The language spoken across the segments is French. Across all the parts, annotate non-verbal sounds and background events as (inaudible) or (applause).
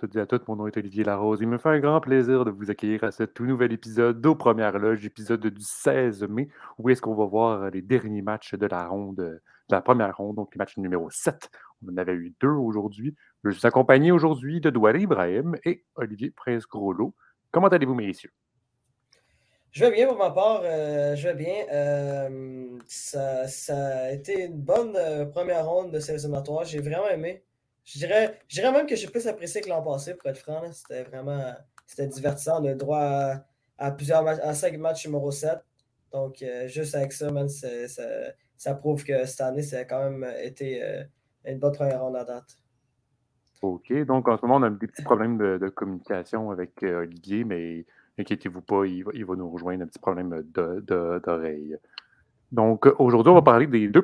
toutes et à toutes. Mon nom est Olivier Larose. Il me fait un grand plaisir de vous accueillir à ce tout nouvel épisode d'Aux Premières Loges, épisode du 16 mai, où est-ce qu'on va voir les derniers matchs de la ronde, de la première ronde, donc les matchs numéro 7. On en avait eu deux aujourd'hui. Je suis accompagné aujourd'hui de Douala Ibrahim et Olivier Prince-Groslo. Comment allez-vous, messieurs? Je vais bien pour ma part, euh, je vais bien. Euh, ça, a été une bonne euh, première ronde de ces éliminatoires. J'ai vraiment aimé. Je dirais, même que j'ai plus apprécié que l'an passé, pour être franc. C'était vraiment c'était divertissant. On a droit à, plusieurs matchs, à cinq matchs numéro 7. Donc, juste avec ça, ça, prouve que cette année, ça a quand même été une bonne première ronde à date. OK. Donc, en ce moment, on a des petits problèmes de, communication avec Olivier, mais inquiétez-vous pas, il va, nous rejoindre un petit problème d'oreille. Donc, aujourd'hui, on va parler des deux,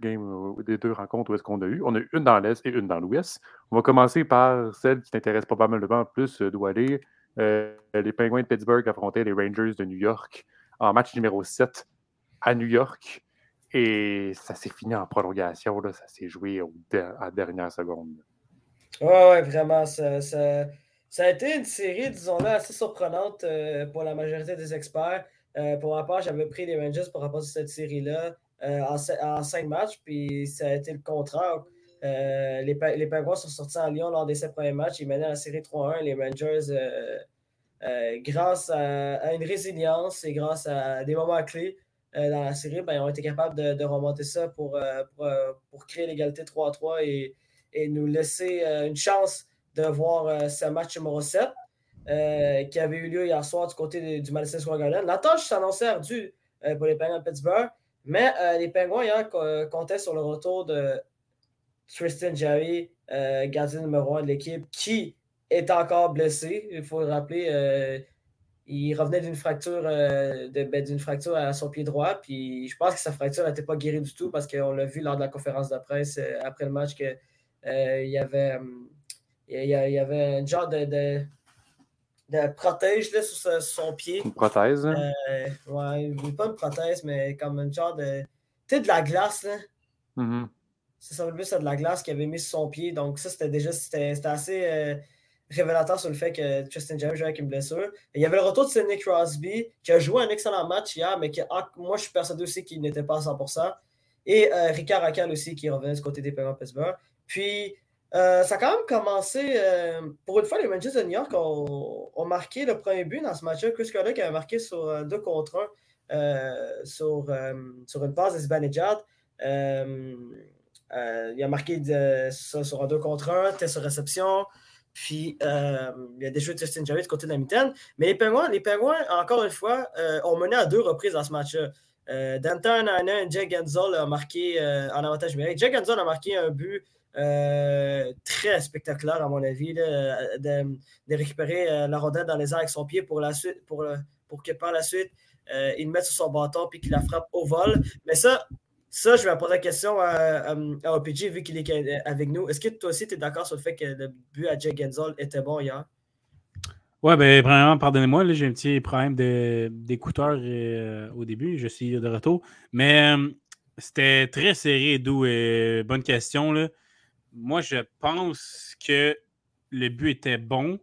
games, euh, des deux rencontres où est-ce qu'on a eu. On a eu une dans l'Est et une dans l'Ouest. On va commencer par celle qui t'intéresse probablement plus, euh, Doualé. Euh, les Penguins de Pittsburgh affrontaient les Rangers de New York en match numéro 7 à New York. Et ça s'est fini en prolongation. Ça s'est joué à la dernière seconde. Oui, ouais, vraiment. Ça, ça, a été une série, disons-le, assez surprenante pour la majorité des experts. Euh, pour ma part, j'avais pris les Rangers pour rapport à cette série-là euh, en, cinq matchs, puis ça a été le contraire. Euh, les, les sont sortis en Lyon lors des sept premiers matchs. Ils menaient la série 3-1. Les Rangers, grâce à, une résilience et grâce à des moments clés dans la série, ben, ont été capables de, remonter ça pour, pour, créer l'égalité 3-3 et, et, nous laisser une chance de voir ce match numéro 7. Euh, qui avait eu lieu hier soir du côté du Madison Square Garden. La tâche s'annonçait ardue euh, pour les Penguins de Pittsburgh, mais euh, les Penguins comptaient sur le retour de Tristan Jerry, gardien numéro un de l'équipe, qui est encore blessé. Il faut le rappeler, il revenait d'une fracture, ben, d'une fracture à son pied droit, puis je pense que sa fracture n'était pas guérie du tout parce qu'on l'a vu lors de la conférence de presse après le match qu'il y avait. il y avait un genre de protège là, sur, son pied. Une prothèse. Hein? Euh, ouais, pas une prothèse, mais comme un genre de. Tu sais, de la glace, là. Mm-hmm. Ça semble plus à de la glace qu'il avait mis sur son pied. Donc, ça, c'était déjà c'était, assez euh, révélateur sur le fait que Tristan James jouait avec une blessure. il y avait le retour de Sidney Crosby, qui a joué un excellent match hier, mais qui, ah, moi, je suis persuadé aussi qu'il n'était pas à 100%. Et euh, Ricard Racal aussi, qui revenait du côté des Penguins Pittsburgh. Puis, euh, ça a quand même commencé. Euh, pour une fois, les Rangers de New York ont, marqué le premier but dans ce match-là. Chris Kodak a marqué sur 2 euh, contre 1 sur, sur une passe de Zibanejad. il a marqué ça sur un 2 contre 1, test sur réception. Puis il y a des jeux de Justin Jarry de côté de la mitaine. Mais les Penguins, les encore une fois, ont mené à deux reprises dans ce match-là. Danton et Jay Gensel a marqué en avantage numérique. Jay Gensel a marqué un but euh, très spectaculaire, à mon avis, de, récupérer euh, la rondelle dans les airs avec son pied pour, la suite, pour, pour que par la suite, euh, il mette sur son bâton puis qu'il la frappe au vol. Mais ça, ça, je vais poser la question à, OPG vu qu'il est avec nous. Est-ce que toi aussi, tu es d'accord sur le fait que le but à Jay Gensel était bon hier? Ouais, ben, premièrement, pardonnez-moi, j'ai un petit problème d'écouteurs au début. Je suis de retour. Mais c'était très serré, d'où bonne question. Là moi, je pense que le but était bon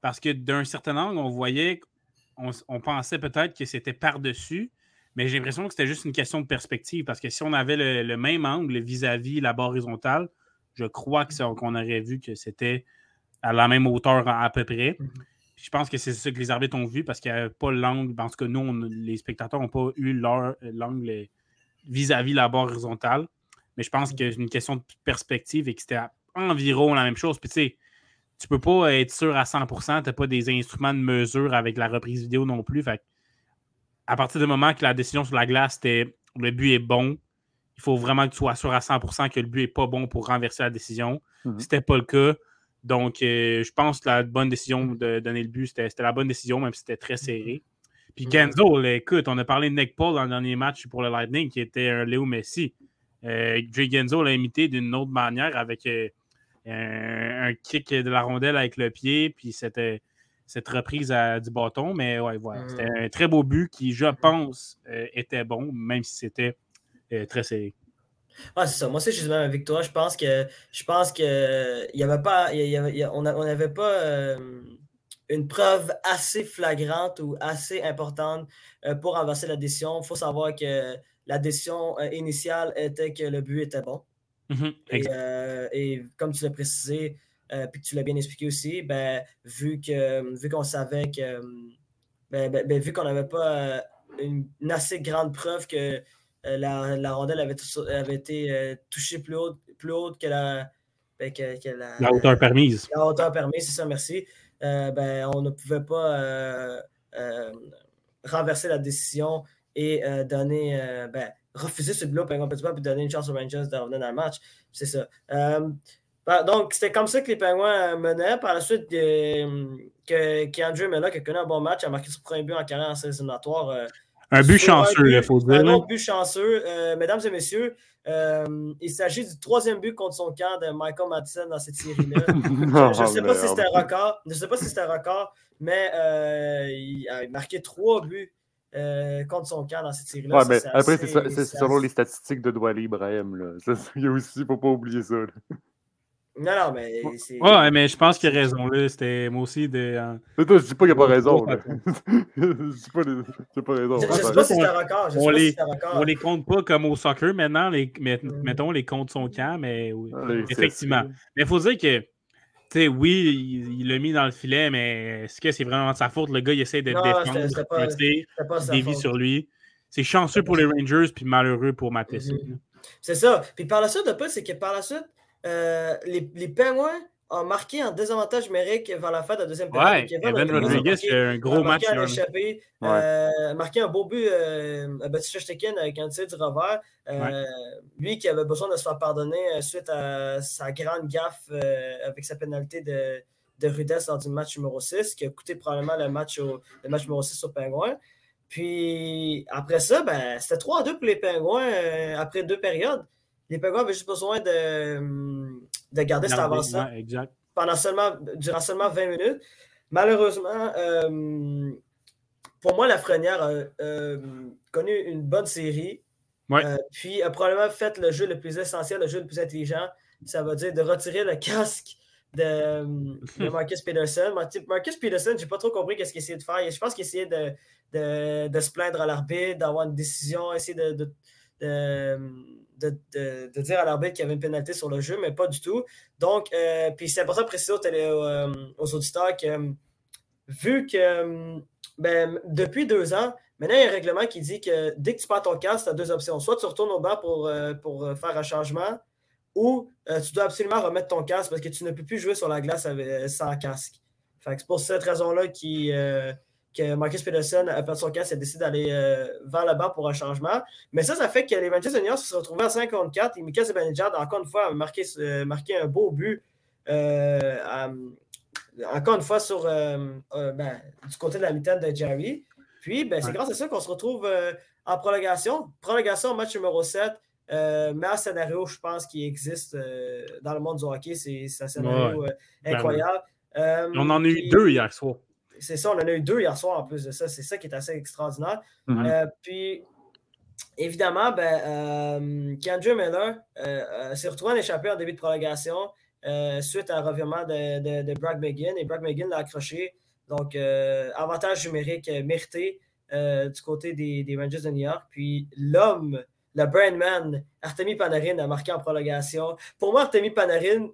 parce que d'un certain angle, on voyait, on, pensait peut-être que c'était par-dessus, mais j'ai l'impression que c'était juste une question de perspective parce que si on avait le, même angle vis-à-vis la barre horizontale, je crois qu'on aurait vu que c'était à la même hauteur à, peu près. Mhm. Je pense que c'est ça que les arbitres ont vu parce qu'il n'y avait pas l'angle. Parce que nous, les spectateurs n'ont pas eu l'angle vis-à-vis la barre horizontale. Mais je pense que c'est une question de perspective et que c'était environ la même chose. Puis tu sais, tu peux pas être sûr à 100%, tu n'as pas des instruments de mesure avec la reprise vidéo non plus. Fait à partir du moment que la décision sur la glace était le but est bon, il faut vraiment que tu sois sûr à 100% que le but n'est pas bon pour renverser la décision. Mhm. C'était pas le cas. Donc, euh, je pense que la bonne décision de donner le but, c'était la bonne décision, même si c'était très serré. Puis Kenzo, écoute, on a parlé de Nick Paul dans le dernier match pour le Lightning, qui était un Léo Messi. Euh, Jay Genzo l'a imité d'une autre manière avec euh, un, kick de la rondelle avec le pied, puis c'était cette reprise du bâton. Mais ouais, voilà. Mm. C'était un très beau but qui, je pense, euh, était bon, même si c'était très serré. Ah, c'est ça. Moi aussi, je suis même avec toi. Je pense que je pense que il y avait pas. on n'avait pas euh, une preuve assez flagrante ou assez importante euh, pour renverser la décision. Il faut savoir que la décision euh, initiale était que le but était bon. Mm-hmm. et, comme tu l'as précisé, puis que tu l'as bien expliqué aussi, ben, vu que vu qu'on savait que ben, ben, ben, vu qu'on n'avait pas une, assez grande preuve que euh, la, rondelle avait, avait été euh, touchée plus haute, plus haute que la, ben, que, la, la, hauteur permise. La hauteur permise, c'est ça, merci. Euh, ben, on ne pouvait pas renverser la décision et donner, ben, refuser ce bloc exemple, puis donner une chance aux Rangers de revenir dans le match. C'est ça. Ben, donc, c'était comme ça que les Penguins menaient. Par la suite, que, qu'Andrew Miller, qui a connu un bon match, a marqué son premier but en carrière en un but chanceux, il faut dire. Un autre but chanceux. Euh, mesdames et messieurs, euh, il s'agit du troisième but contre son camp de Michael Madison dans cette série-là. (laughs) je ne sais pas si c'était un record. Je ne sais pas si c'était un record, mais euh, il a marqué trois buts contre son camp dans cette série-là. Ouais, mais après, c'est selon les statistiques de Douali Ibrahim. Il y a aussi, il ne faut pas oublier ça. Non, non, mais c'est. Ouais, mais je pense qu'il a raison, là. C'était moi aussi de. je dis pas qu'il n'y a pas raison, (laughs) je dis pas, pas raison. Je, sais pas si c'est un record. on, les, on les compte pas comme au soccer maintenant, les, mm. mettons, les comptes son camp, mais oui, effectivement. Mais il faut dire que. Sais, oui, il l'a mis dans le filet, mais est-ce que c'est vraiment de sa faute? Le gars, il essaie de défendre, pas, dévie sur lui. C'est chanceux pour les Rangers, puis malheureux pour Matheson. Mm-hmm. C'est ça. Puis par la suite, c'est que par la suite, euh, les, les Penguins ont marqué un désavantage numérique vers la fin de la deuxième période. Ouais, Evan Rodriguez qui a un gros match. A échappé, euh, marqué un beau but euh, à Baptiste avec un tir du revers. Euh, lui qui avait besoin de se faire pardonner suite à sa grande gaffe avec sa pénalité de, de rudesse lors du match numéro 6, qui a coûté probablement le match, au, le match numéro 6 aux Penguins. Puis après ça, ben, c'était 3-2 pour les Penguins après deux périodes les Penguins avaient juste besoin de, de garder cette avance pendant seulement, durant seulement 20 minutes. Malheureusement, euh, pour moi, la Frenière a connu une bonne série. Euh, puis a probablement fait le jeu le plus essentiel, le jeu le plus intelligent. Ça veut dire de retirer le casque de, (laughs) Marcus Peterson. Marcus Peterson, je n'ai pas trop compris ce qu'il essayait de faire. Je pense qu'il essayait de, de, de, se plaindre à l'arbitre, d'avoir une décision, essayer de de, dire à l'arbitre qu'il y avait une pénalité sur le jeu, mais pas du tout. Donc, euh, puis c'est important de préciser aux, euh, auditeurs que, vu que ben, depuis deux ans, maintenant il y a un règlement qui dit que dès que tu perds ton casque, tu as deux options. Soit tu retournes au banc pour, euh, pour faire un changement, ou tu dois absolument remettre ton casque parce que tu ne peux plus jouer sur la glace sans casque. c'est pour cette raison-là qui que Marcus Peterson a perdu son casque et décide d'aller euh, vers le bas pour un changement. Mais ça, ça fait que les Manchester United se sont retrouvés à 54 et Mika Zibanejad, encore une fois, a marqué, euh, marqué un beau but. Euh, encore une fois, sur, ben, du côté de la mi-temps de Jerry. Puis, ben, c'est grâce à ça qu'on se retrouve en prolongation. Prolongation, match numéro 7. meilleur scénario, je pense, qui existe dans le monde du hockey. C'est un scénario incroyable. on en a eu deux hier soir. C'est ça, on en a eu deux hier soir en plus de ça. C'est ça qui est assez extraordinaire. Mhm. Euh, puis, évidemment, ben, euh, Miller euh, s'est retrouvé en échappé en début de prolongation suite à un revirement de, de, Brad McGinn. Et Brad McGinn l'a accroché. Donc, avantage numérique mérité du côté des, des, Rangers de New York. Puis, l'homme, le brandman, Artemi Panarin a marqué en prolongation. Pour moi, Artemi Panarin,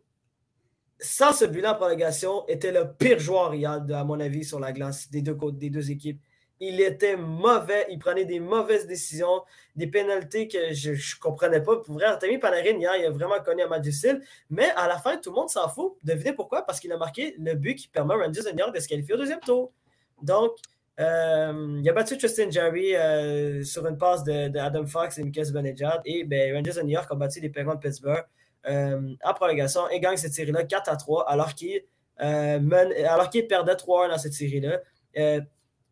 sans ce but en prolongation, était le pire joueur, à mon avis, sur la glace des deux, des deux équipes. Il était mauvais, il prenait des mauvaises décisions, des pénalités que je ne comprenais pas. Pour vrai, Artemi Panarin, hier, il a vraiment connu un match difficile. Mais à la fin, tout le monde s'en fout. Devinez pourquoi? Parce qu'il a marqué le but qui permet à Rangers New York de se qualifier au deuxième tour. Donc, euh, il a battu Justin Jerry euh, sur une passe de, Adam Fox et Mikel Benejad. Et ben, Rangers de New York ont battu les Penguins de Pittsburgh en prolongation et gagne cette série-là 4 à 3 alors qu'il euh, qu'il perdait 3-1 dans cette série-là. Euh,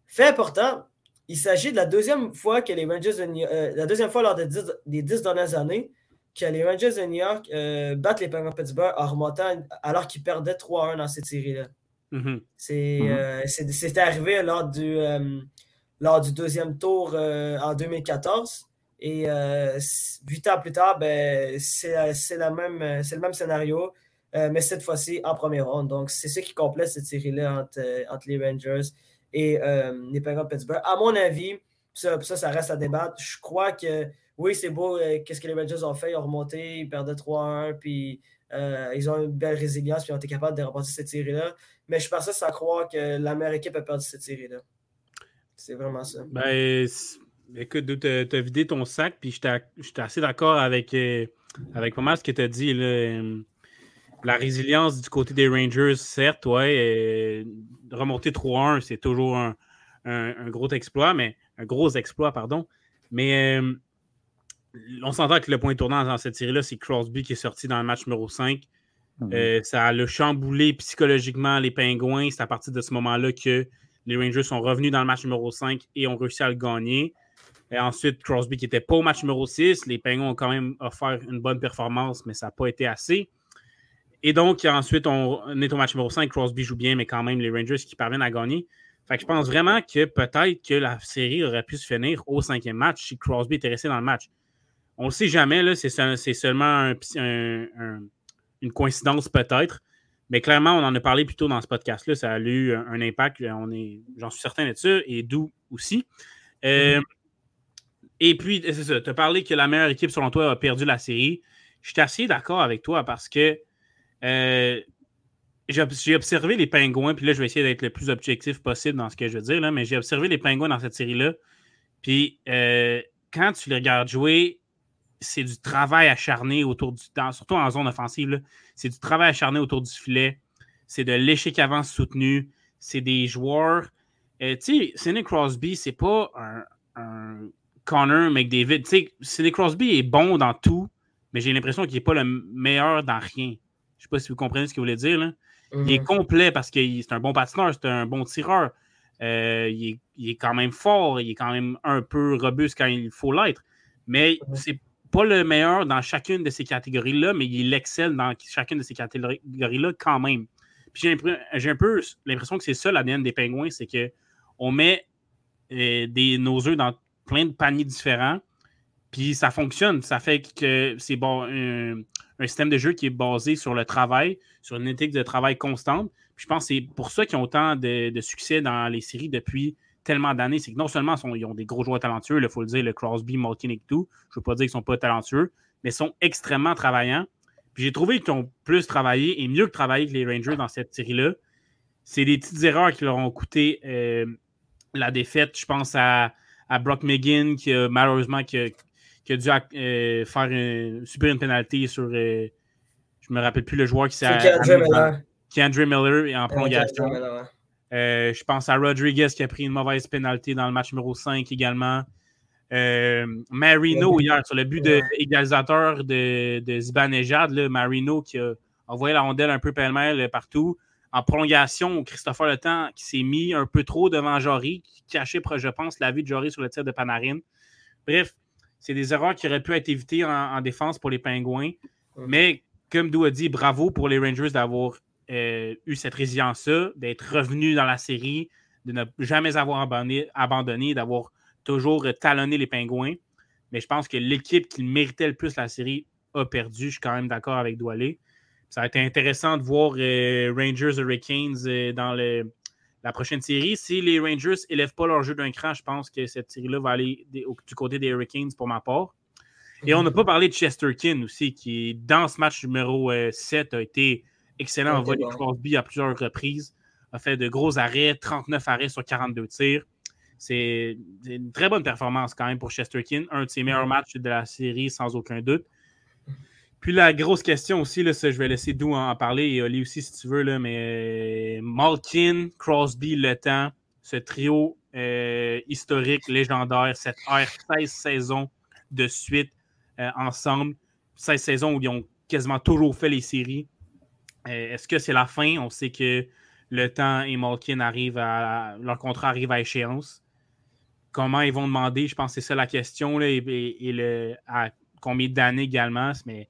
fait important, il s'agit de la deuxième fois que les Rangers de la deuxième fois lors des dix, dernières années que les Rangers de New York battent les Penguins de Pittsburgh en remontant alors qu'ils perdaient 3-1 dans cette série-là. Mm-hmm. Mm-hmm. C'est arrivé lors du, lors du deuxième tour en 2014. Et huit ans plus tard, ben, c'est le même scénario, mais cette fois-ci en première ronde. Donc, c'est ce qui complète cette série-là entre, entre, les Rangers et les Penguins Pittsburgh. À mon avis, ça, ça, ça reste à débattre. Je crois que oui, c'est beau, qu'est-ce que les Rangers ont fait. Ils ont remonté, ils perdaient 3-1, puis euh, ils ont une belle résilience et ont été capables de remporter cette série-là. Mais je pense à croire que la meilleure équipe a perdu cette série-là. C'est vraiment ça. Ben, écoute, tu as, vidé ton sac, puis j'étais assez d'accord avec, euh, avec pas mal ce que tu as dit. Là. La résilience du côté des Rangers, certes, ouais. remonter 3-1, c'est toujours un, gros exploit, mais un gros exploit, pardon. Mais euh, on s'entend que le point tournant dans cette série-là, c'est Crosby qui est sorti dans le match numéro 5. Mhm. Euh, ça a le chamboulé psychologiquement les Pingouins. C'est à partir de ce moment-là que les Rangers sont revenus dans le match numéro 5 et ont réussi à le gagner. Et ensuite, Crosby qui n'était pas au match numéro 6. Les Pingouins ont quand même offert une bonne performance, mais ça n'a pas été assez. Et donc, ensuite, on est au match numéro 5. Crosby joue bien, mais quand même, les Rangers qui parviennent à gagner. Fait que je pense vraiment que peut-être que la série aurait pu se finir au cinquième match si Crosby était resté dans le match. On ne le sait jamais, c'est seulement une coïncidence peut-être. Mais clairement, on en a parlé plus tôt dans ce podcast-là. Ça a eu un, impact, j'en suis certain de ça, et d'où aussi. Euh, mm-hmm. Et puis, c'est ça, tu as parlé que la meilleure équipe, selon toi, a perdu la série. Je suis assez d'accord avec toi parce que euh, j'ai observé les pingouins, puis là, je vais essayer d'être le plus objectif possible dans ce que je veux dire, là, mais j'ai observé les pingouins dans cette série-là. Puis, euh, quand tu les regardes jouer, c'est du travail acharné autour du temps, surtout en zone offensive. C'est du travail acharné autour du filet. C'est de l'échec avant soutenu. C'est des joueurs. Euh, tu sais, Sidney Crosby, c'est pas un, un, Connor McDavid. Tu sais, Sidney Crosby est bon dans tout, mais j'ai l'impression qu'il n'est pas le meilleur dans rien. Je sais pas si vous comprenez ce qu'il voulait dire. Là. Il est mhm. complet parce que c'est un bon patineur, c'est un bon tireur. Euh, il, est, il, est, quand même fort, il est quand même un peu robuste quand il faut l'être. Mais mhm. c'est pas le meilleur dans chacune de ces catégories-là, mais il excelle dans chacune de ces catégories-là quand même. Puis j'ai un peu l'impression que c'est ça l'ADN des pingouins, c'est qu'on met euh, des, nos œufs dans plein de paniers différents, puis ça fonctionne. Ça fait que c'est un, système de jeu qui est basé sur le travail, sur une éthique de travail constante. Puis je pense que c'est pour ça qu'ils ont autant de, de, succès dans les séries depuis tellement d'années, c'est que non seulement ils ont des gros joueurs talentueux, il faut le dire, le Crosby, Malkin et tout. Je ne veux pas dire qu'ils ne sont pas talentueux, mais ils sont extrêmement travaillants. Puis j'ai trouvé qu'ils ont plus travaillé et mieux que travaillé que les Rangers dans cette série-là. C'est des petites erreurs qui leur ont coûté euh, la défaite. Je pense à, Brock McGinn qui malheureusement qui a, dû euh, faire une, subir une pénalité sur. Euh, je me rappelle plus le joueur qui s'est. Qui Andrew Miller en prolongation. Euh, je pense à Rodriguez qui a pris une mauvaise pénalité dans le match numéro 5 également. Euh, Marino hier sur le but de égalisateur de, de Zibanejad, Marino qui a envoyé la rondelle un peu pêle-mêle partout. En prolongation, Christopher Le Temps qui s'est mis un peu trop devant Jory, qui cachait, je pense, la vie de Jory sur le tir de Panarin. Bref, c'est des erreurs qui auraient pu être évitées en, défense pour les Pingouins. Mais comme Dou a dit, bravo pour les Rangers d'avoir euh, eu cette résilience-là, d'être revenu dans la série, de ne jamais avoir abandonné, d'avoir toujours talonné les pingouins. Mais je pense que l'équipe qui méritait le plus la série a perdu. Je suis quand même d'accord avec Doualé. Ça a été intéressant de voir euh, Rangers Hurricanes euh, dans la prochaine série. Si les Rangers n'élèvent pas leur jeu d'un cran, je pense que cette série-là va aller du côté des Hurricanes pour ma part. Et on n'a pas parlé de Chesterkin aussi, qui, dans ce match numéro 7, a été excellent en volley Crosby à plusieurs reprises. A fait de gros arrêts, 39 arrêts sur 42 tirs. C'est une très bonne performance quand même pour Chesterkin. Un de ses meilleurs matchs de la série, sans aucun doute. Puis la grosse question aussi, là, je vais laisser Dou en parler et Oli aussi si tu veux, là, mais euh, Malkin, Crosby, Le Temps, ce trio euh, historique, légendaire, cette ère 16 saisons de suite euh, ensemble, 16 saisons où ils ont quasiment toujours fait les séries. Est-ce que c'est la fin? On sait que le temps et Malkin arrivent à. Leur contrat arrive à échéance. Comment ils vont demander? Je pense que c'est ça la question. Là, et, le, à combien d'années également. Mais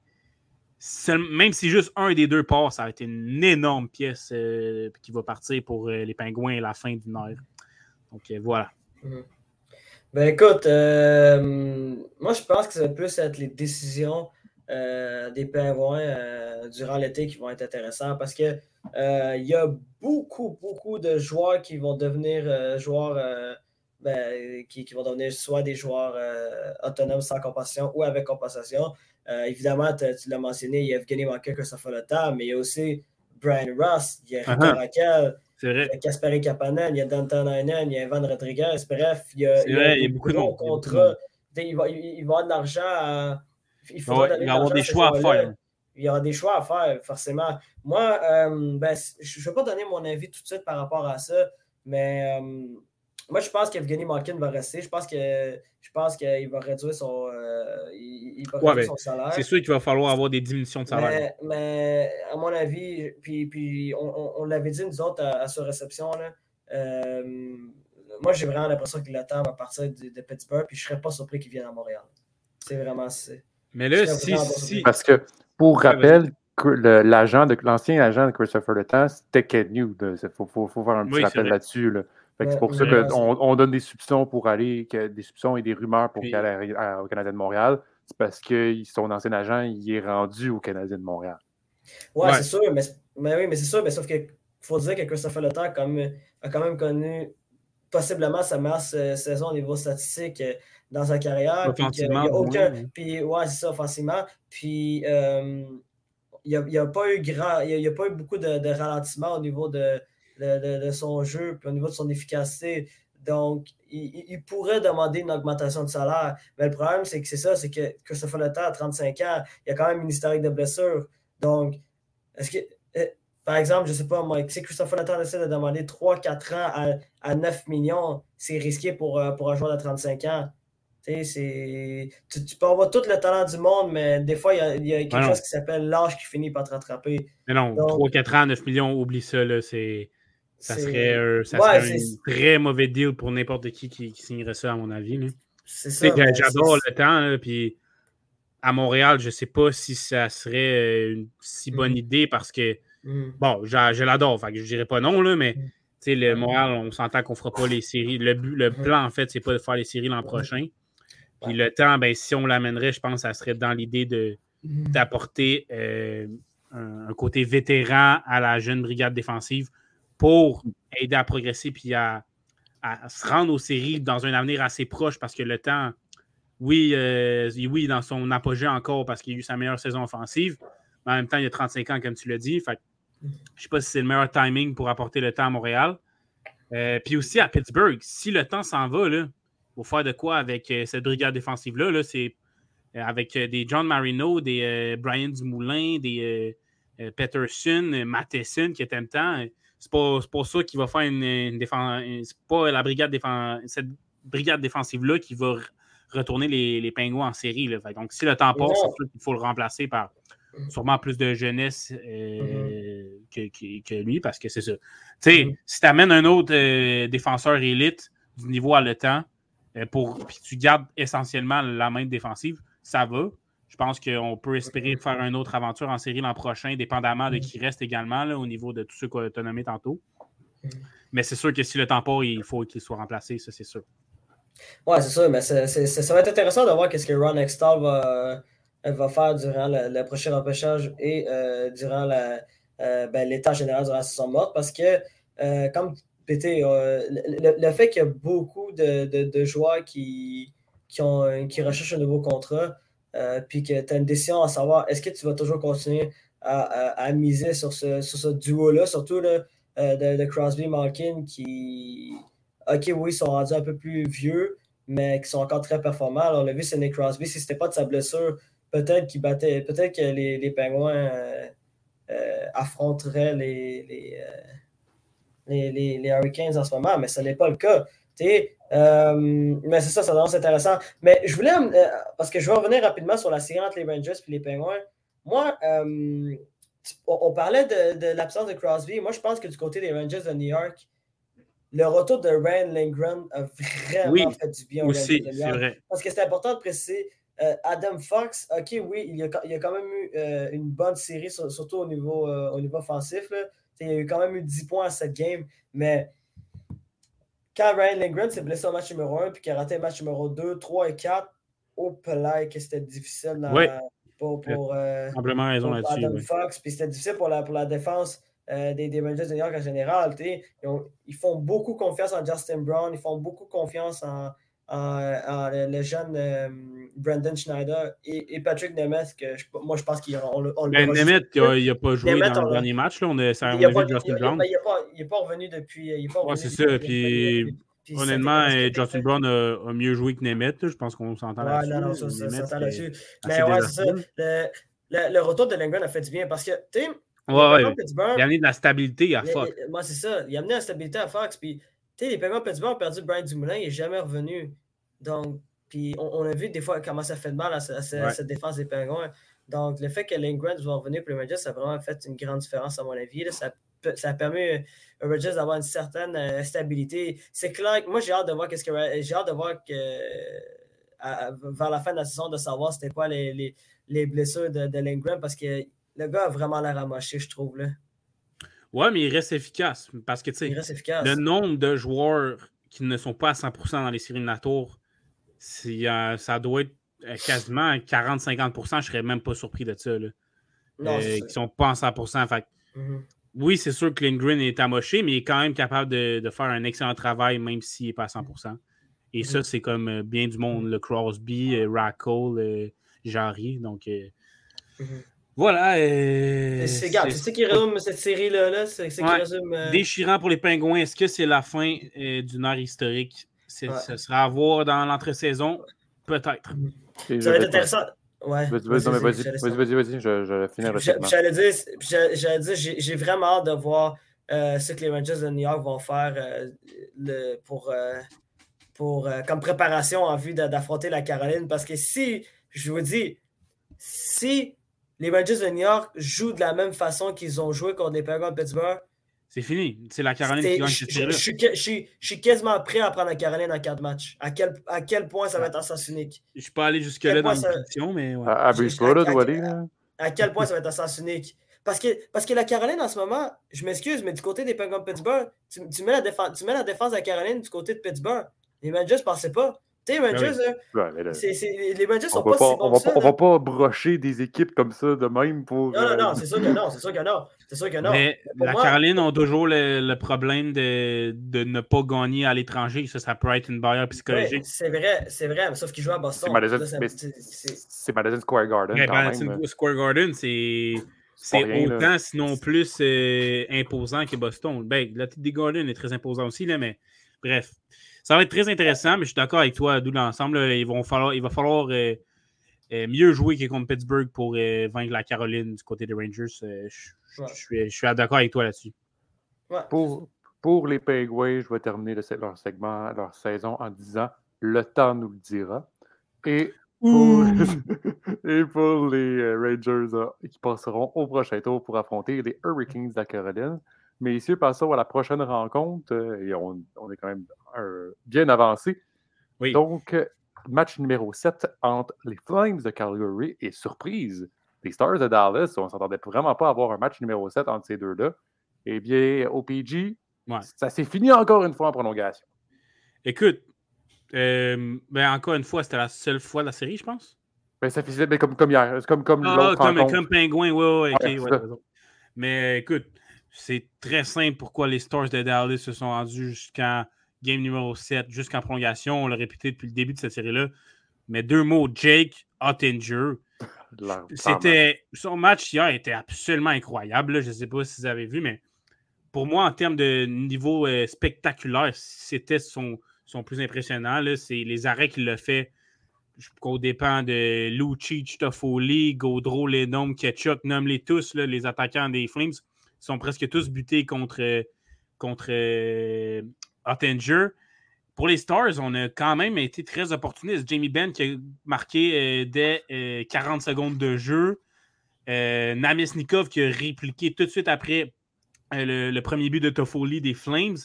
même si juste un des deux part, ça a été une énorme pièce euh, qui va partir pour euh, les Pingouins à la fin du Nord. Donc voilà. Mhm. Ben écoute, euh, moi je pense que ça va plus être les décisions euh, des pingouins euh, durant l'été qui vont être intéressantes parce que il y a beaucoup, beaucoup de joueurs qui vont devenir joueurs ben, qui, vont devenir soit des joueurs autonomes sans compensation ou avec compensation. évidemment, tu l'as mentionné, il y a Evgeny Manka que ça fait le temps, mais il y a aussi Brian Ross, il y a Rico Raquel, il y a Kasperi Kapanen, il y a Danton Heinen, il y a Evan Rodriguez. Bref, il y a, il y a, il y a beaucoup de contrats. Il va, il va avoir de l'argent à. Il, faut il va avoir des choix à faire. Il y aura des choix à faire, forcément. Moi, euh, ben, je ne vais pas donner mon avis tout de suite par rapport à ça, mais euh, moi, je pense qu'Evgeny Malkin va rester. Je pense que je pense qu'il va réduire son, euh, il, va réduire son salaire. C'est sûr qu'il va falloir avoir des diminutions de salaire. Mais, à mon avis, puis, puis on, on, l'avait dit nous autres à, sa réception, là, euh, moi j'ai vraiment l'impression que le temps va partir de, de Pittsburgh, puis je ne serais pas surpris qu'il vienne à Montréal. C'est vraiment Mais là, si, si, Parce que pour rappel, l'agent de l'ancien agent de Christopher Le Temps, c'était Ken New. Il faut, faut, faut, faire un petit rappel là-dessus. Là c'est pour ça qu'on on donne des soupçons pour aller, des soupçons et des rumeurs pour aller au Canadien de Montréal. C'est parce que son ancien agent, il est rendu au Canadien de Montréal. Ouais, c'est sûr, mais, oui, mais c'est sûr, mais sauf qu'il faut dire que Christopher Letang a, a quand même connu possiblement sa meilleure saison au niveau statistique euh, dans sa carrière. Offensivement. aucun, puis, ouais, c'est ça, offensivement. Puis, euh, il n'y a, pas eu grand, il a, pas eu beaucoup de, de ralentissement au niveau de, de, son jeu, puis au niveau de son efficacité. Donc, il, pourrait demander une augmentation de salaire. Mais le problème, c'est que c'est ça, c'est que Christopher Letang, à 35 ans, il y a quand même une historique de blessure. Donc, est-ce que, euh, par exemple, je ne sais pas, moi, si Christopher Letang essaie de demander 3-4 ans à, 9 millions, c'est risqué pour, euh, pour un joueur de 35 ans. Tu, tu, peux avoir tout le talent du monde, mais des fois, il y a, quelque chose qui s'appelle l'âge qui finit par te rattraper. Mais non, 3-4 ans, 9 millions, oublie ça. C'est ça serait, un, très mauvais deal pour n'importe qui, qui, signerait ça, à mon avis. J'adore le temps, puis à Montréal, je ne sais pas si ça serait une si bonne mm. idée parce que, mm. bon, je l'adore, je ne dirais pas non, là, mais mm. le Montréal, on s'entend qu'on ne fera pas les séries. Le, le plan, en fait, c'est pas de faire les séries l'an prochain. Puis le temps, ben, si on l'amènerait, je pense que ça serait dans l'idée d'apporter euh, un, côté vétéran à la jeune brigade défensive pour aider à progresser puis à, se rendre aux séries dans un avenir assez proche parce que le temps, oui, euh, oui dans son apogée encore parce qu'il a eu sa meilleure saison offensive, mais en même temps, il a 35 ans, comme tu l'as dit. Fait, je ne sais pas si c'est le meilleur timing pour apporter le temps à Montréal. Euh, puis aussi à Pittsburgh, si le temps s'en va, il faut faire de quoi avec euh, cette brigade défensive-là. -là, c'est avec des John Marino, des Brian Dumoulin, des Peterson, Matheson qui étaient un temps c'est pas, pas ça qui va faire une, défense. C'est pas la brigade défense, cette brigade défensive-là qui va retourner les, les pingouins en série. Là. donc, si le temps passe, il faut le remplacer par sûrement plus de jeunesse euh, mm-hmm. que, lui, parce que c'est ça. Tu sais, mm-hmm. si tu amènes un autre euh, défenseur élite du niveau à le temps, euh, pour, puis tu gardes essentiellement la main défensive, ça va. Je pense qu'on peut espérer faire une autre aventure en série l'an prochain, dépendamment de mm. qui reste également au niveau de tout ce qu'on a nommé tantôt. Mm. Mais c'est sûr que si le temps part, il faut qu'il soit remplacé, ça c'est sûr. Oui, c'est sûr, mais ça va être intéressant de voir ce que Ron Extall va, euh, va faire durant le, prochain empêchage et euh, durant euh, ben, l'état général durant la saison morte parce que, comme PT, le, fait qu'il y a beaucoup de, joueurs qui, qui, ont, qui recherchent un nouveau contrat, euh, puis que tu as une décision à savoir est-ce que tu vas toujours continuer à, miser sur ce, duo-là, surtout euh, de, Crosby Malkin qui, ok, oui, sont rendus un peu plus vieux, mais qui sont encore très performants. Alors, l'a vu, c'est Nick Crosby. Si ce n'était pas de sa blessure, peut-être peut-être que les, les Pingouins euh, affronteraient les, les, Hurricanes en ce moment, mais ce n'est pas le cas. Euh, mais c'est ça, ça être intéressant. Mais je voulais, euh, parce que je vais revenir rapidement sur la série entre les Rangers et les Penguins. Moi, euh, on, parlait de, l'absence de Crosby. Moi, je pense que du côté des Rangers de New York, le retour de Ryan Lindgren a vraiment fait du bien aussi, Vrai. Parce que c'est important de préciser. Adam Fox, ok, oui, il y a, a quand même eu une bonne série, surtout au niveau, au niveau offensif. Il y a eu quand même eu 10 points à cette game, mais quand Ryan Lindgren s'est blessé au match numéro 1 puis qu'il a raté le match numéro 2, 3 et 4, au play que c'était difficile dans, pour, pour, euh, raison là-dessus. Fox. Puis c'était difficile pour la, pour la défense euh, des, des Rangers de New York en général. Ils, ont- ils font beaucoup confiance en Justin Brown, ils font beaucoup confiance en le, le jeune euh, Brandon Schneider et, et Patrick Nemeth, que je- moi je pense qu'on le on le Ben, juste- Nemeth, il n'a pas joué Nemeth, dans on le dernier match. Là. On a, ça, on Il a n'est pas, vu Justin il- Brown. il est pas- pas revenu depuis. Ouais, c'est ça, puis puis Honnêtement, euh, Justin Brown a, a mieux joué que Nemeth. Je pense qu'on s'entend Ouais, là-dessus. non, non, ça, là-dessus. Mais ouais, c'est ça. Le, le, le retour de Lindgren a fait du bien parce que, tu sais, Ouais, ouais. Il a amené de la stabilité à les- moi, c'est ça. Il a amené la stabilité à Fox. Puis, sais, les Penguins de Pittsburgh ont perdu Brian Dumoulin. Il n'est jamais revenu. Donc, puis on, on a vu des fois comment ça fait de mal à, cette défense des Penguins. Donc, le fait que Lindgren soit revenu pour les Rangers, ça a vraiment fait une grande différence, à mon avis. là. Ça, ça a permis aux Rangers d'avoir une certaine euh, stabilité. C'est clair que moi, j'ai hâte de voir qu'est-ce que j'ai hâte de voir que à- vers la fin de la saison, de savoir c'était quoi les, les, les blessures de, de Lindgren parce que le gars a vraiment l'air amoché, je trouve. Là. Ouais, mais il reste efficace. Parce que, tu sais, le nombre de joueurs qui ne sont pas à 100% dans les séries c'est, euh, ça doit être euh, quasiment 40-50%. Je serais même pas surpris de ça. Là. Non, Euh, qui sont pas en 100%. Fait que Mhm. oui, c'est sûr que Lindgren est amoché, mais il est quand même capable de, de faire un excellent travail, même s'il n'est pas à 100%. Et ça, Mhm. c'est comme euh, bien du monde. Le Crosby, Rackle, Jarry. Donc, Mhm. Voilà. C'est- ça qui résume cette série-là. Là? C'est Ouais. résume. euh, déchirant pour les Pingouins. Est-ce que c'est la fin euh, d'une ère historique? Ouais. Ce sera à voir dans l'entre-saison? Peut-être. Ça va être intéressant. Ouais. Vas-y, vas-y, vas-y, j'allais vas-y, vas-y, vas-y, je, je vais finir. J'allais dire, j'a- j'allais dire, j'ai vraiment hâte de voir euh, ce que les Rangers de New York vont faire euh, le- pour, euh, pour, euh, comme préparation en vue d'affronter la Caroline. Parce que si, je vous dis, si les Rangers de New York jouent de la même façon qu'ils ont joué contre les Penguins de Pittsburgh, C'est fini. C'est la Caroline qui gagne cette je- série-là. je suis quasiment prêt à prendre la Caroline en quatre matchs. À quel, à quel point ça va être en sens unique? Je suis pas allé jusque-là Quel dans une ça- mais ouais. À- doit aller, là? à quel point ça va être un sens unique. Parce que, parce que la Caroline, en ce moment, je m'excuse, mais du côté des Penguins de Pittsburgh, tu, tu mets la défense, tu mets la défense de la Caroline du côté de Pittsburgh. Les Rangers ne pensaient pas. Tu sais, les Rangers, Ben les Rangers on sont pas, pas, si on bons va que ça. pas, on va pas brocher des équipes comme ça de même pour. Non, non, euh, non, c'est sûr que non, c'est sûr que non. C'est sûr que non. Mais la moi- Caroline a toujours le, le problème de, de ne pas gagner à l'étranger. Ça, ça peut être une barrière Ouais, psychologique. c'est vrai, c'est vrai, sauf qu'ils jouent à Boston. C'est Madison, Là, ça- mais c'est- c'est- c'est Madison Square Garden Mais quand Madison même. Square Garden, c'est C'est là. autant, sinon plus euh, imposant que Boston. Ben, la tête des Garden est très imposant aussi, là, mais bref. Ça va être très intéressant, mais je suis d'accord avec toi, d'où l'ensemble. là, ils vont falloir, il va falloir euh, euh, mieux jouer que contre Pittsburgh pour euh, vaincre la Caroline du côté des Rangers. Euh, je, je- Ouais. je suis, je suis d'accord avec toi là-dessus. ouais. Pour, pour les Penguins, je vais terminer le- leur segment, leur saison en disant le temps nous le dira. Et pour, (laughs) et pour les Rangers euh, qui passeront au prochain tour pour affronter les Hurricanes de la Caroline. Messieurs, passons à la prochaine rencontre. euh, et on, on est quand même euh, bien avancé. Oui. Donc, euh, match numéro 7 entre les Flames de Calgary et surprise, les Stars de Dallas. On ne s'entendait vraiment pas avoir un match numéro 7 entre ces deux-là. Eh bien, OPG, Ouais. ça s'est fini encore une fois en prolongation. Écoute, euh, ben encore une fois, c'était la seule fois de la série, je pense. Ben, ça faisait ben, comme, comme hier, comme, comme Ah, comme, comme pingouin, ouais, ouais, ok, Ouais. Mais écoute, c'est très simple pourquoi les Stars de Dallas se sont rendus jusqu'en game numéro 7, jusqu'en prolongation. On l'a répété depuis le début de cette série-là. Mais deux mots, Jake Ottinger. C'était, son match hier était absolument incroyable. là. Je ne sais pas si vous avez vu, mais pour moi, en termes de niveau euh, spectaculaire, c'était son, son plus impressionnant. C'est les arrêts qu'il a fait qu'au dépend de Lucic, Toffoli, Gaudreau, Lenome, Ketchuk, nomme-les tous, là, les attaquants des Flames, sont presque tous butés contre, contre euh, Ottinger. Pour les Stars, on a quand même été très opportuniste. Jamie Benn qui a marqué euh, dès euh, 40 secondes de jeu. Euh, Namesnikov qui a répliqué tout de suite après euh, le, le premier but de Toffoli des Flames.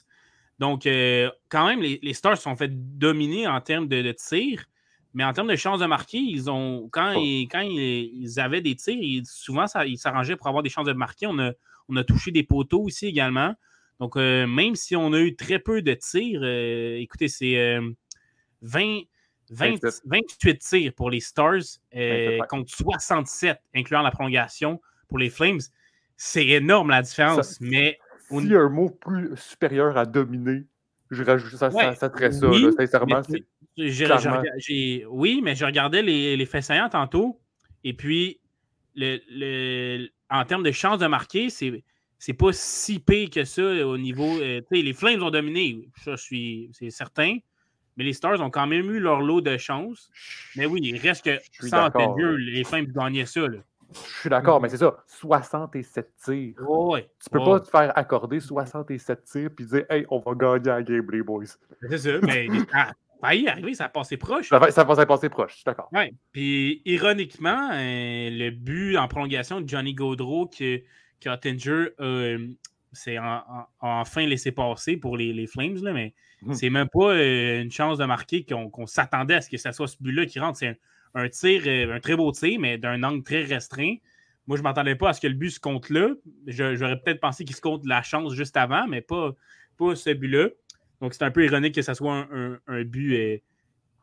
Donc, euh, quand même, les, les Stars se sont fait dominer en termes de, de tir. Mais en termes de chances de marquer, ils ont, quand, Oh. ils, quand ils, ils avaient des tirs, ils- souvent, ça, ils s'arrangeaient pour avoir des chances de marquer. On a, on a touché des poteaux aussi également. Donc, même si on a eu très peu de tirs, écoutez, c'est 20, 28 tirs pour les Stars contre 67, incluant la prolongation pour les Flames. C'est énorme la différence. Ça, mais s'il y a un mot plus supérieur à dominer, je rajoute ça, ça, ça, serait ça. Oui, sincèrement, oui, mais je regardais les, les faits saillants tantôt. Et puis, le, le, en termes de chance de marquer, c'est c'est pas si pire que ça au niveau. Euh, les Flames ont dominé, ça, je suis, c'est certain. Mais les Stars ont quand même eu leur lot de chance. Mais oui, il reste que sans mieux, les Flames gagnaient ça. Là. Je suis d'accord, mais c'est ça, 67 tirs. Oh, ouais. Tu peux pas te faire accorder 67 tirs puis dire Hey, on va gagner à game, les boys. C'est ça, mais arriver, ça a passé proche. Ça, ça a passé proche, je suis d'accord. Puis ironiquement, euh, le but en prolongation de Johnny Gaudreau que, que Ottinger euh, s'est enfin laissé passer pour les, les Flames, là, mais hum. c'est même pas euh, une chance de marquer qu'on s'attendait à ce que ce soit ce but-là qui rentre. C'est un tir, un très beau tir, mais d'un angle très restreint. Moi, je ne m'attendais pas à ce que le but se compte là. J'aurais peut-être pensé qu'il se compte la chance juste avant, mais pas, pas ce but-là. Donc, c'est un peu ironique que ce soit un, but euh,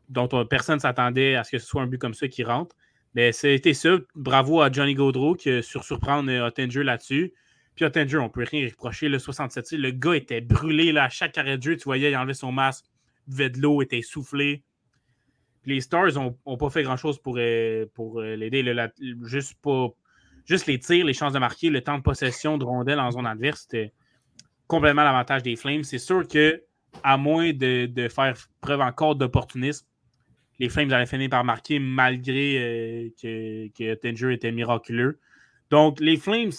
dont personne ne s'attendait à ce que ce soit un but comme ça qui rentre. Mais c'était ça. Bravo à Johnny Gaudreau qui a sur surprendre euh, là-dessus. Puis Ottinger, on ne peut rien reprocher. Le 67 le gars était brûlé là, à chaque arrêt de jeu. Tu voyais, il enlevait son masque, buvait de l'eau, était soufflé les Stars n'ont pas fait grand-chose pour, euh, pour euh, l'aider. Juste, juste les tirs, les chances de marquer, le temps de possession de rondelles en zone adverse, c'était complètement l'avantage des Flames. C'est sûr que, à moins de, faire preuve encore d'opportunisme, les Flames allaient finir par marquer malgré euh, que, que était miraculeux. Donc, les Flames,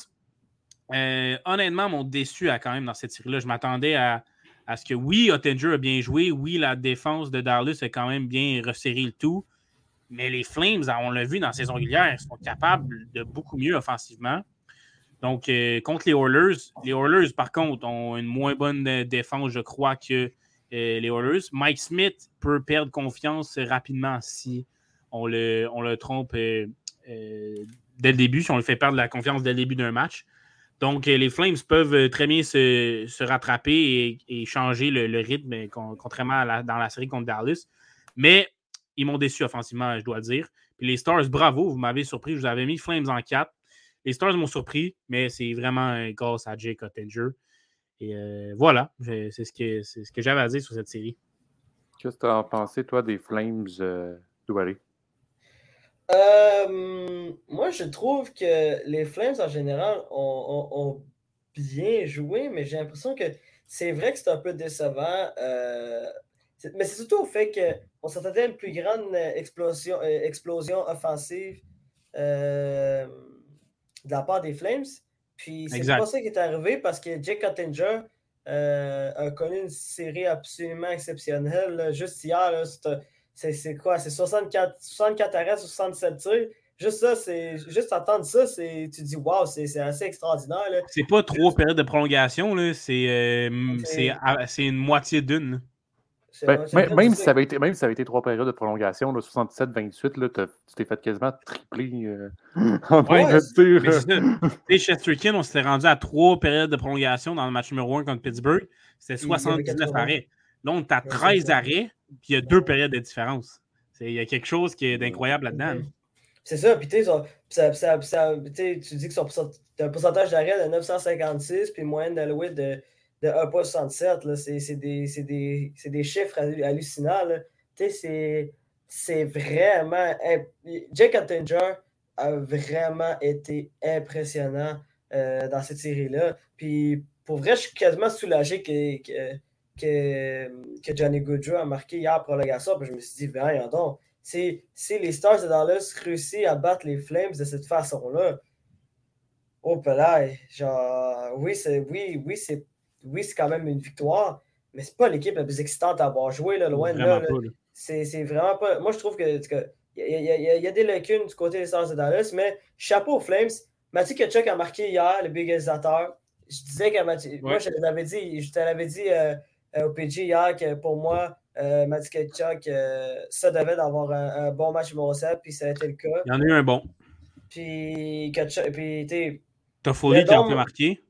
honnêtement, m'ont déçu quand même dans cette série-là. Je m'attendais à, à ce que oui, Ottinger a bien joué, oui, la défense de Dallas a quand même bien resserré le tout, mais les Flames, on l'a vu dans la saison régulière, sont capables de beaucoup mieux offensivement. Donc, euh, contre les Oilers, les Oilers, par contre, ont une moins bonne euh, défense, je crois, que euh, les Oilers. Mike Smith peut perdre confiance rapidement si on le, trompe dès le début, si on le fait perdre la confiance dès le début d'un match. Donc, les Flames peuvent très bien se, rattraper et, changer le, rythme, contrairement à dans la série contre Dallas. Mais ils m'ont déçu offensivement, je dois dire. Puis les Stars, bravo, vous m'avez surpris. Je vous avais mis Flames en 4. Les Stars m'ont surpris, mais c'est vraiment grâce à Jake Ottinger. Et euh, voilà, c'est ce que, ce que j'avais à dire sur cette série. Qu'est-ce que tu as pensé, toi, des Flames euh, euh, moi, je trouve que les Flames, en général, ont, bien joué, mais j'ai l'impression que c'est vrai que c'est un peu décevant. Euh, mais c'est surtout au fait qu'on s'attendait à une plus grande explosion, euh, explosion offensive de la part des Flames. Puis c'est pas ça qui est arrivé parce que Jake Cottinger a connu une série absolument exceptionnelle. Juste hier, c'était c'est quoi? C'est 64, 64 arrêts, 67 tirs. Juste ça, c'est juste entendre ça, c'est tu dis waouh, c'est assez extraordinaire. C'est pas trois périodes de prolongation, euh, c'est une moitié d'une. Ben, même, si ça avait été, même si ça avait été trois périodes de prolongation, 67-28, tu t'es fait quasiment tripler euh, (laughs) en train de Chesterkin, on s'était rendu à trois périodes de prolongation dans le match numéro 1 contre Pittsburgh. C'était 79 arrêts. Là, on est à 13 arrêts. Puis il y a deux périodes de différence. Il y a quelque chose qui est d'incroyable là-dedans. C'est ça, puis tu dis que son un pourcentage d'arrêt de 956, puis moyenne d'alloué de, de 1,67. C'est des, des, chiffres hallucinants. C'est vraiment. Jake Attinger a vraiment été impressionnant euh, dans cette série-là. Puis pour vrai, je suis quasiment soulagé que que, que Johnny Goodrow a marqué hier pour le garçon. Puis je me suis dit, ben, donc, si, les Stars de Dallas réussissent à battre les Flames de cette façon-là, oh, là, genre, oui, c'est oui, oui, c'est oui, quand même une victoire, mais c'est pas l'équipe la plus excitante à avoir joué, là, loin de là. C'est vraiment pas. Moi, je trouve que. il y, a des lacunes du côté des Stars de Dallas, mais chapeau aux Flames. Mathieu Kachuk a marqué hier, le big égalisateur. Je disais que Mathieu. Moi, je l'avais dit, je te l'avais dit euh, euh, au PG hier que pour moi, euh, Mathieu Ketchuk, euh, ça devait d'avoir un, bon match 7, puis ça a été le cas. Il y en a eu un bon. Puis, Ketchuk, puis tu Toffoli qui a fait marquer.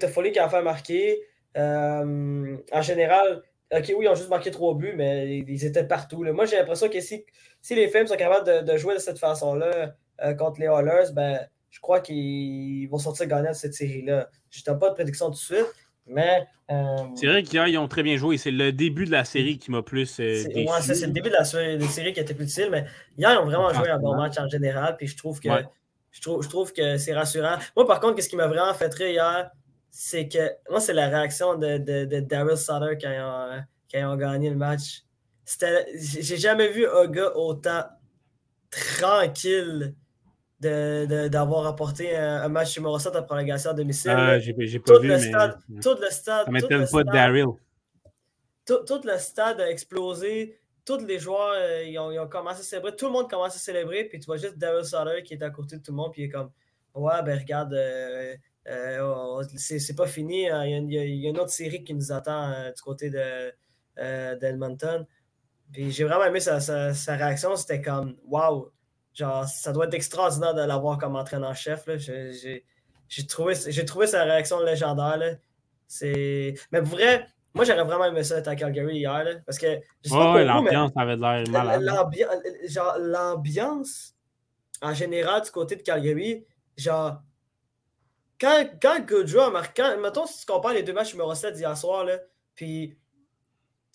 Toffoli qui a fait marquer. En général, OK, oui, ils ont juste marqué trois buts, mais ils étaient partout. Moi, j'ai l'impression que si, si les Flames sont capables de, jouer de cette façon-là contre les Oilers, ben, je crois qu'ils vont sortir gagnants de cette série-là. Je n'ai pas de prédiction tout de suite, mais. Euh, c'est vrai qu'hier, ils ont très bien joué. C'est le début de la série qui m'a plus. Euh, c'est le début de la série, qui était plus difficile, mais hier, ils ont vraiment joué un bon match en général. Puis je trouve que, je trouve, je trouve que c'est rassurant. Moi, par contre, ce qui m'a vraiment fait rire hier, c'est que. Moi, c'est la réaction de, de, Daryl Sutter quand ils, ont, quand ils ont gagné le match. J'ai jamais vu un gars autant tranquille d'avoir de, apporté un, match numéro 7 à prolongation à domicile. Ah, j'ai pas tout vu, le stade, Tout le stade. Ça m'étonne pas de Daryl. Tout, tout, le stade a explosé. Tous les joueurs euh, ils, ont, ils, ont, commencé à célébrer. Tout le monde commence à célébrer. Puis tu vois juste Daryl Sutter qui est à côté de tout le monde. Puis il est comme Ouais, ben regarde, euh, euh, c'est pas fini. Hein. Il y, y a, une autre série qui nous attend du côté d'Edmonton. De, puis j'ai vraiment aimé sa, sa, sa réaction. C'était comme Waouh, Genre, ça doit être extraordinaire de l'avoir comme entraîneur-chef. J'ai trouvé, trouvé sa réaction légendaire. Là. Mais pour vrai, moi, j'aurais vraiment aimé ça être à Calgary hier. Là, parce que, l'ambiance avait l'air malade. (laughs) L'ambiance, en général, du côté de Calgary, genre, quand, quand Goodrow a marqué, mettons, si tu compares les deux matchs numéro 7 d'hier soir, puis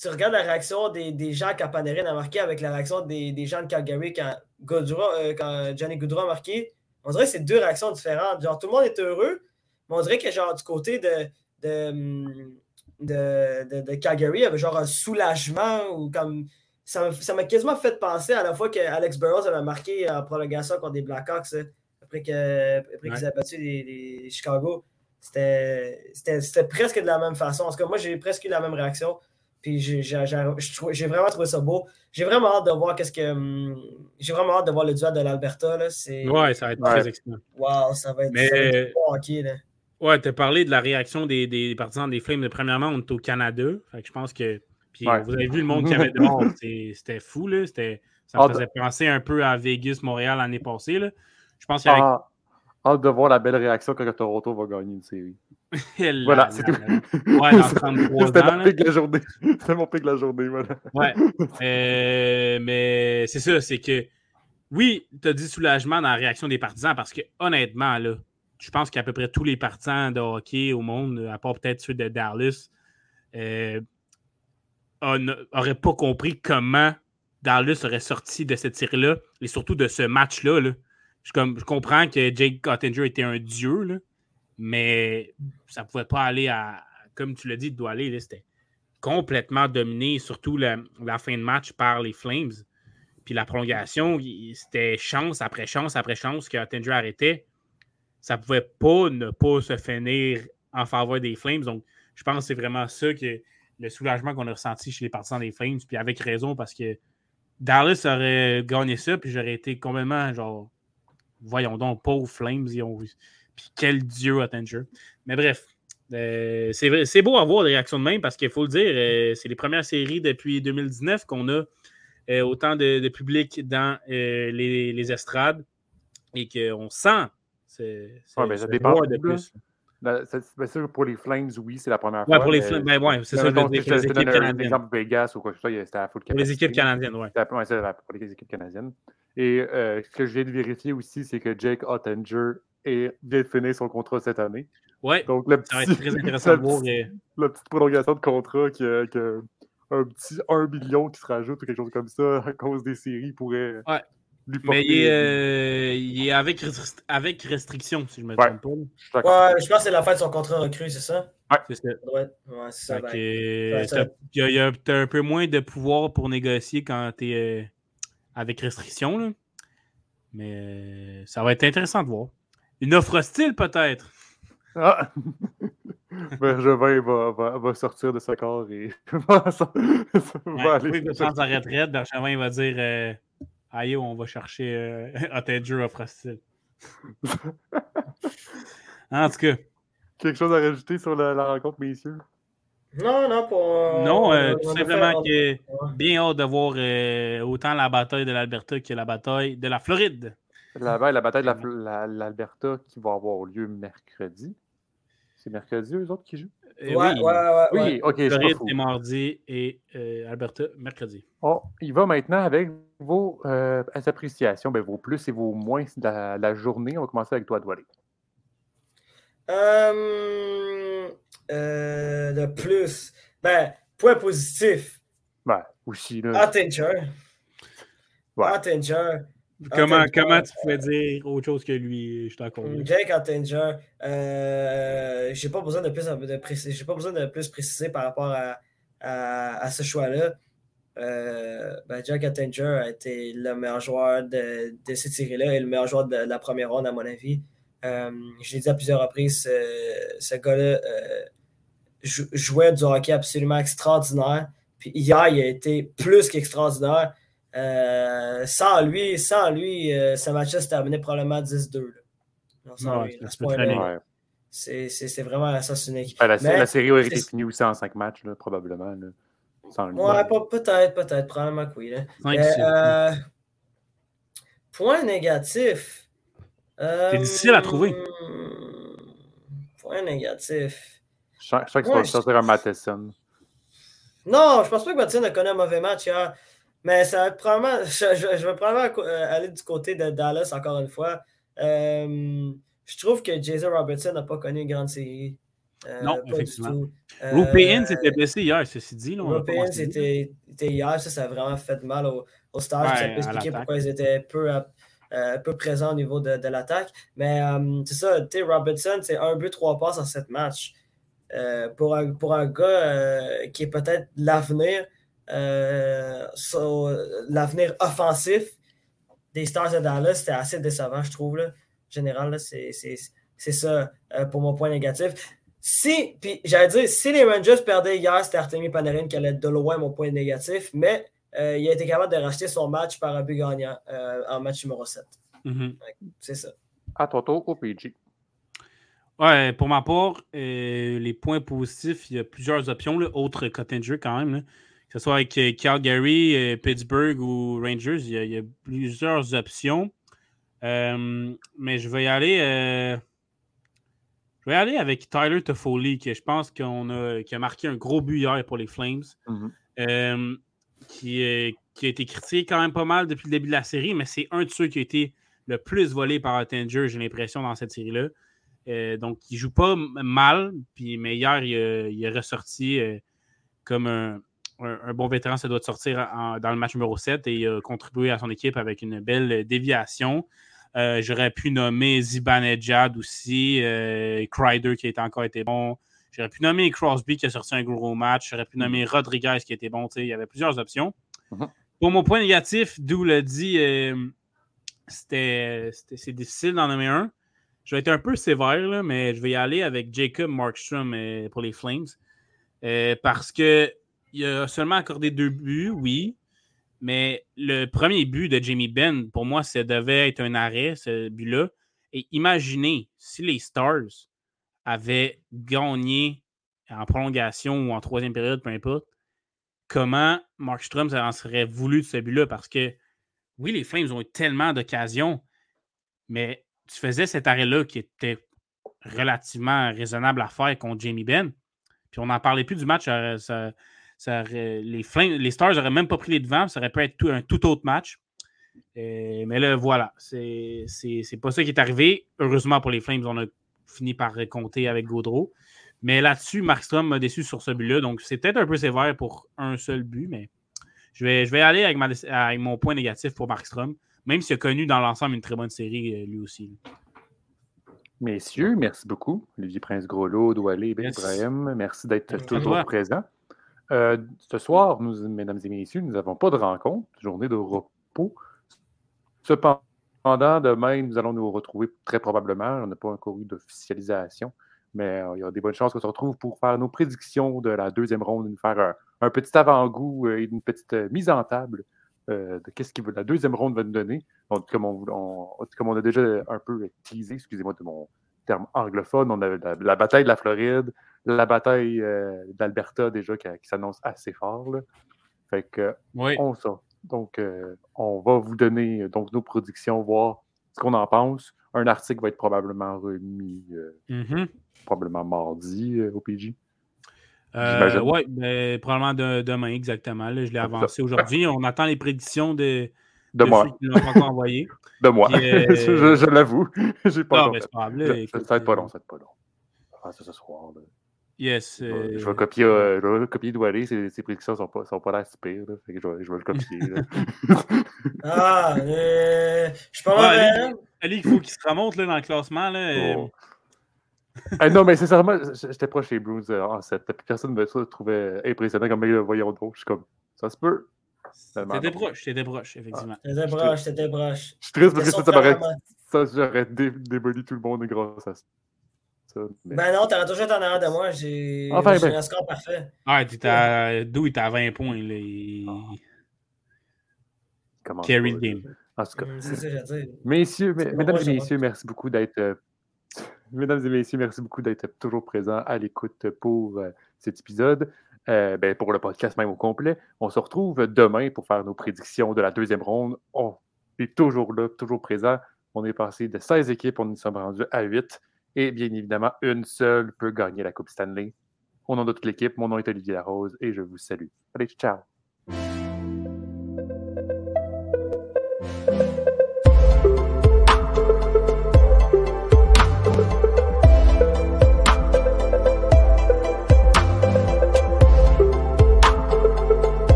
tu regardes la réaction des, des gens quand Panarin a marqué avec la réaction des, des gens de Calgary quand, euh, quand Johnny Goudreau a marqué, on dirait que c'est deux réactions différentes. Genre, tout le monde est heureux, mais on dirait que genre du côté de, de, de, de, Calgary, il y avait genre un soulagement ou comme. Ça m'a quasiment fait penser à la fois qu'Alex Burrows avait marqué en prolongation contre des Blackhawks hein, après qu'ils avaient battu les, Chicago. C'était presque de la même façon. En tout cas, moi, j'ai presque eu la même réaction. Puis j'ai vraiment trouvé ça beau. J'ai vraiment hâte de voir qu'est-ce que. Hum, j'ai vraiment hâte de voir le duel de l'Alberta. Ouais, ça va être très excitant. Wow, ça va être, Mais... bon hockey. Là. Ouais, tu as parlé de la réaction des, des, partisans des Flames. Premièrement, on est au Canada. Fait que je pense que. Puis vous avez vu le monde qui avait dehors. (laughs) C'était fou. Là. Ça me faisait penser un peu à Vegas, Montréal l'année passée. Là. Je pense qu'il y ah, Hâte de voir la belle réaction quand Toronto va gagner une série. (laughs) voilà, c'est tout. Ouais, dans (laughs) 33 C'était mon pic de la journée. C'était mon pic de la journée, voilà. Ouais. (laughs) Euh, mais c'est ça, c'est que oui, tu as dit soulagement dans la réaction des partisans parce que honnêtement, là, je pense qu'à peu près tous les partisans de hockey au monde, à part peut-être ceux de Dallas, euh, n'auraient pas compris comment Dallas aurait sorti de cette série-là et surtout de ce match-là. Là. Je, comme, je comprends que Jake Cottinger était un dieu, là, mais ça ne pouvait pas aller à, comme tu l'as dit, doit aller. C'était complètement dominé, surtout la, fin de match par les Flames. Puis la prolongation, c'était chance après chance après chance que Cottinger arrêtait. Ça ne pouvait pas ne pas se finir en faveur des Flames. Donc, je pense que c'est vraiment ça que le soulagement qu'on a ressenti chez les partisans des Flames. Puis avec raison, parce que Dallas aurait gagné ça, puis j'aurais été complètement genre voyons donc, pauvres Flames, ils ont. Puis quel dieu Attinger. Mais bref, euh, c'est beau avoir des réactions de même parce qu'il faut le dire, euh, c'est les premières séries depuis 2019 qu'on a euh, autant de, public dans les, estrades et qu'on sent. C'est ouais, dépend de plus. Sûr, pour les Flames, oui, c'est la première fois. pour les Flames, ben ouais, c'est ça. Pour les équipes canadiennes. Vegas ou quoi que ce soit, c'était à Pour les équipes canadiennes, oui. C'était pour les équipes canadiennes. Et euh, ce que je viens de vérifier aussi, c'est que Jake Ottinger est, vient de finir son contrat cette année. Oui, Donc, le petit, ça va être très (laughs) intéressant de voir. La petite prolongation de contrat qui a, un petit 1 million qui se rajoute ou quelque chose comme ça (laughs) à cause des séries pourrait ouais. lui porter... Mais il est, euh, il est avec, avec, restriction, si je me trompe pas. Ouais, je pense que c'est la fin de son contrat recru, c'est ça? Ouais. C'est ça. Ouais, c'est ça. Ben, il y a, un peu moins de pouvoir pour négocier quand tu es euh, avec restriction. Là. Mais euh, ça va être intéressant de voir. Une offre hostile, peut-être. Ah! (laughs) Bergevin va, va, va, sortir de sa corps et (laughs) va, va aller. Oui, sa retraite, Bergevin va dire euh, Aïe, on va chercher euh, (laughs) Ottager offre hostile. en tout cas. Quelque chose à rajouter sur la, la rencontre, messieurs? Non, non, pour. non, euh, tout simplement que bien hâte de voir euh, autant la bataille de l'Alberta que la bataille de la Floride. La, la bataille de l'Alberta qui va avoir lieu mercredi. C'est mercredi, eux autres qui jouent? Euh, ouais, oui, ouais, ouais, oui, ok, Floride est mardi et euh, Alberta mercredi. Oh, il va maintenant avec vos euh, appréciations, ben, vos plus et vos moins de la, journée. On va commencer avec toi, Doualé. Euh, le plus. Ben, point positif. Ben, aussi. Là. Attinger. Ouais. Attinger. Comment, comment tu pouvais dire autre chose que lui? Je t'en Jake Attinger, euh, j'ai pas besoin de plus de préciser, j'ai pas besoin de plus préciser par rapport à, à, ce choix-là. Euh, ben Jack Attinger a été le meilleur joueur de, de cette série-là et le meilleur joueur de, la première ronde, à mon avis. Euh, je l'ai dit à plusieurs reprises, ce, gars-là euh, jouait du hockey absolument extraordinaire. Puis hier, il a été plus qu'extraordinaire. Euh, sans lui, sans lui, euh, ce match-là se terminait probablement 10-2. C'est vraiment assassiné. la, la, série aurait été finie aussi en 5 matchs, là, probablement. Là, ouais, peut-être, peut-être, probablement que oui. Euh, point négatif. C'est difficile à trouver. Point négatif. Je sens que tu vas sortir un Matheson. Non, je pense pas que Matheson a connu un mauvais match hier. Mais ça va probablement, (laughs) je, vais probablement euh, aller du côté de Dallas encore une fois. Euh, je trouve que Jason Robertson n'a pas connu une grande série. Euh, non, effectivement. Rupin s'était blessé hier, ceci dit. Rupin c'était hier, ça, ça a vraiment fait mal aux, aux Stars. ça peut expliquer pourquoi ils étaient peu, peu présents au niveau de, de l'attaque. Mais c'est ça, Robertson, c'est un but, trois passes en sept matchs. pour, un, pour un gars qui est peut-être l'avenir, euh, l'avenir offensif des Stars de Dallas, c'était assez décevant, je trouve. Là. En général, c'est ça euh, pour mon point négatif. Si, puis j'allais dire, si les Rangers perdaient hier, c'était Artemi Panarin qui allait de loin mon point négatif, mais euh, il a été capable de racheter son match par un but gagnant en match numéro 7. Mm-hmm. C'est ça. À ton tour, au PG. Ouais, pour ma part, les points positifs, il y a plusieurs options, là, autres Cottinger quand même. Là que ce soit avec euh, Calgary, euh, Pittsburgh ou Rangers, il y a, plusieurs options. Euh, mais je vais y aller. je vais aller avec Tyler Toffoli, qui je pense qu'on a, qui a marqué un gros but hier pour les Flames. Mm-hmm. Qui, qui, a été critiqué quand même pas mal depuis le début de la série, mais c'est un de ceux qui a été le plus volé par Attinger, j'ai l'impression, dans cette série-là. donc, il joue pas mal, puis, mais hier, il, est ressorti comme un, bon vétéran, ça doit sortir dans le match numéro 7 et contribuer à son équipe avec une belle déviation. Euh, j'aurais pu nommer Zibanejad aussi, euh, Crider qui a encore été bon. J'aurais pu nommer Crosby qui a sorti un gros match. J'aurais pu nommer Rodriguez qui été bon. Il y avait plusieurs options. Mm-hmm. Pour mon point négatif, d'où le dit, euh, c'était c'est difficile d'en nommer un. Je vais être un peu sévère, mais je vais y aller avec Jacob Markstrom pour les Flames. parce que il a seulement accordé deux buts, oui. Mais le premier but de Jamie Benn, pour moi, ça devait être un arrêt, ce but-là. Et imaginez si les Stars avaient gagné en prolongation ou en troisième période, peu importe, comment Markstrom en serait voulu de ce but-là? Parce que, oui, les Flames ont eu tellement d'occasions, mais tu faisais cet arrêt-là qui était relativement raisonnable à faire contre Jamie Benn. Puis on n'en parlait plus du match. Les, les Stars n'auraient même pas pris les devants, ça aurait pu être un tout autre match. Mais là, voilà, c'est pas ça qui est arrivé. Heureusement pour les Flames, on a fini par compter avec Gaudreau. Mais là-dessus, Markstrom m'a déçu sur ce but-là. Donc, c'est peut-être un peu sévère pour un seul but, mais je vais, je vais aller avec, mon point négatif pour Markstrom, même s'il a connu dans l'ensemble une très bonne série euh, lui aussi. Messieurs, merci beaucoup. Olivier Prince-Groslo, Doualé, Ben Ibrahim, merci d'être toujours présent. Euh, ce soir, nous, mesdames et messieurs, nous n'avons pas de rencontre, journée de repos. Cependant, demain, nous allons nous retrouver très probablement. On n'a pas encore eu d'officialisation, mais euh, il y a des bonnes chances qu'on se retrouve pour faire nos prédictions de la deuxième ronde, nous faire un, petit avant-goût et une petite euh, mise en table de qu'est-ce que la deuxième ronde va nous donner. Donc, comme on, a déjà un peu teasé, excusez-moi de mon terme anglophone, on a la bataille de la Floride, la bataille euh, d'Alberta déjà qui, s'annonce assez fort. Fait que on ça. Donc, euh, on va vous donner donc nos prédictions, voir ce qu'on en pense. un article va être probablement remis, euh, Mhm. probablement mardi euh, au PG. Euh, J'imagine. oui, mais probablement de- demain, exactement. là. je l'ai Ah, avancé aujourd'hui. On attend les prédictions de, De de moi. ceux qui l'ont encore envoyé. (laughs) De moi. Puis, euh, (laughs) je je l'avoue. (laughs) J'ai pas Non, encore mais fait. c'est pas grave. là, Je- écoute, Ça va être pas euh, long, ça va être pas long. Ça ce soir. là. Yes. Je vais- euh, Je vais copier, euh, je vais copier Doualé, ses, ses prédictions sont pas, sont pas l'air si pires, là. Fait que je vais, je vais le copier. là. (laughs) Ah, euh, je suis pas Ouais, mal. Ali, Ali, il faut qu'il se remonte là, dans le classement. Là, Oh. Ah, non, mais sincèrement, j'étais proche des Blues euh, en 7. Puis personne ne me trouvait impressionnant comme mec, voyons donc. Je suis comme, ça se peut. T'étais proche, t'étais proche, effectivement. T'étais proche, t'étais proche. Je suis triste parce que ça, ça m'aurait, ça, j'aurais dé- démoli tout le monde grâce à ça. Mais- Ben non, t'aurais toujours été en arrière de moi. J'ai Enfin, j'ai ben. un score parfait. Ah, t'étais à... D'où il était à 20 points. Ah. Comment Carry là. game. En tout cas, Hum, C'est ça que j'ai dit. Messieurs, mes- mesdames moi, et messieurs, merci beaucoup d'être euh, (laughs) mesdames et messieurs, merci beaucoup d'être toujours présents à l'écoute pour euh, cet épisode. Euh, ben, pour le podcast même au complet. On se retrouve demain pour faire nos prédictions de la deuxième ronde. On est toujours là, toujours présent. On est passé de 16 équipes, on y sommes rendus à 8. Et bien évidemment, une seule peut gagner la Coupe Stanley. Au nom de toute l'équipe, mon nom est Olivier Larose et je vous salue. Allez, ciao!